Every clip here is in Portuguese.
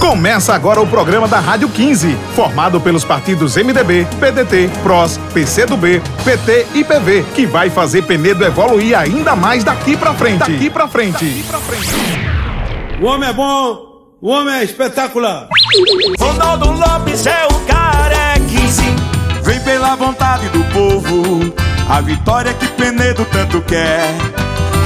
Começa agora o programa da Rádio 15, formado pelos partidos MDB, PDT, PROS, PCdoB, PT e PV, que vai fazer Penedo evoluir ainda mais daqui pra frente. Daqui pra frente. Daqui pra frente. O homem é bom, o homem é espetacular. Ronaldo Lopes é o carequice. Vem pela vontade do povo, a vitória que Penedo tanto quer.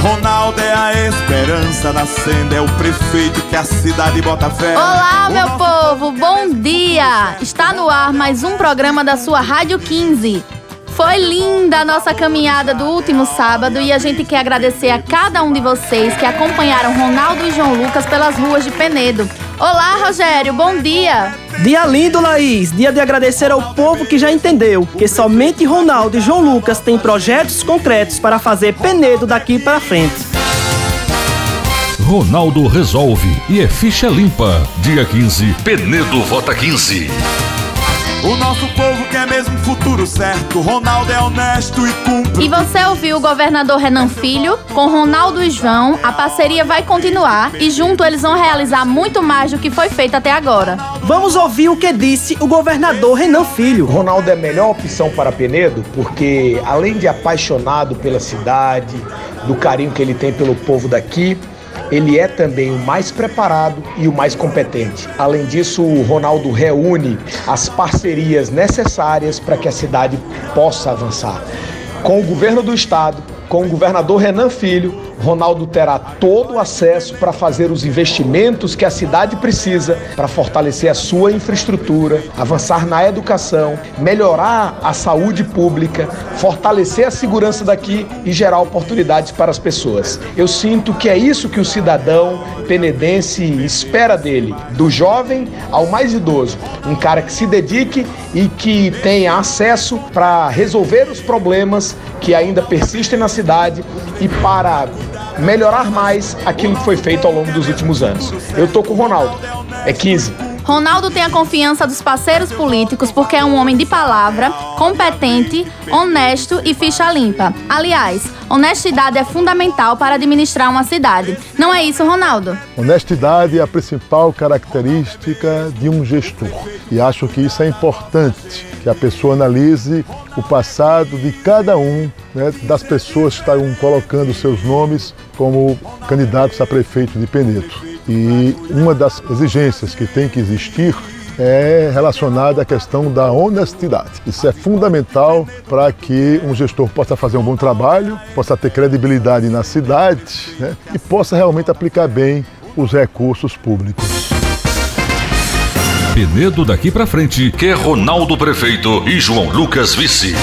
Ronaldo é a esperança nascendo, é o prefeito que a cidade bota fé. Olá, meu povo, bom dia! Está no ar mais um programa da sua Rádio 15. Foi linda a nossa caminhada do último sábado e a gente quer agradecer a cada um de vocês que acompanharam Ronaldo e João Lucas pelas ruas de Penedo. Olá, Rogério, bom dia! Dia lindo, Laís. Dia de agradecer ao povo que já entendeu que somente Ronaldo e João Lucas têm projetos concretos para fazer Penedo daqui para frente. Ronaldo resolve e é ficha limpa. Dia 15, Penedo vota 15. O nosso povo quer mesmo futuro certo. Ronaldo é honesto e cumpre. E você ouviu o governador Renan Filho com Ronaldo e João. A parceria vai continuar e junto eles vão realizar muito mais do que foi feito até agora. Vamos ouvir o que disse o governador Renan Filho. Ronaldo é a melhor opção para Penedo porque, além de apaixonado pela cidade, do carinho que ele tem pelo povo daqui, ele é também o mais preparado e o mais competente. Além disso, o Ronaldo reúne as parcerias necessárias para que a cidade possa avançar. Com o governo do estado, com o governador Renan Filho, Ronaldo terá todo o acesso para fazer os investimentos que a cidade precisa para fortalecer a sua infraestrutura, avançar na educação, melhorar a saúde pública, fortalecer a segurança daqui e gerar oportunidades para as pessoas. Eu sinto que é isso que o cidadão penedense espera dele, do jovem ao mais idoso, um cara que se dedique e que tenha acesso para resolver os problemas que ainda persistem na cidade e para melhorar mais aquilo que foi feito ao longo dos últimos anos. Eu tô com o Ronaldo. É 15. Ronaldo tem a confiança dos parceiros políticos porque é um homem de palavra, competente, honesto e ficha limpa. Aliás, honestidade é fundamental para administrar uma cidade. Não é isso, Ronaldo? Honestidade é a principal característica de um gestor. E acho que isso é importante, que a pessoa analise o passado de cada um né, das pessoas que estão colocando seus nomes como candidatos a prefeito de Penedo. E uma das exigências que tem que existir é relacionada à questão da honestidade. Isso é fundamental para que um gestor possa fazer um bom trabalho, possa ter credibilidade na cidade né, e possa realmente aplicar bem os recursos públicos. Penedo daqui para frente, quer Ronaldo prefeito e João Lucas vice.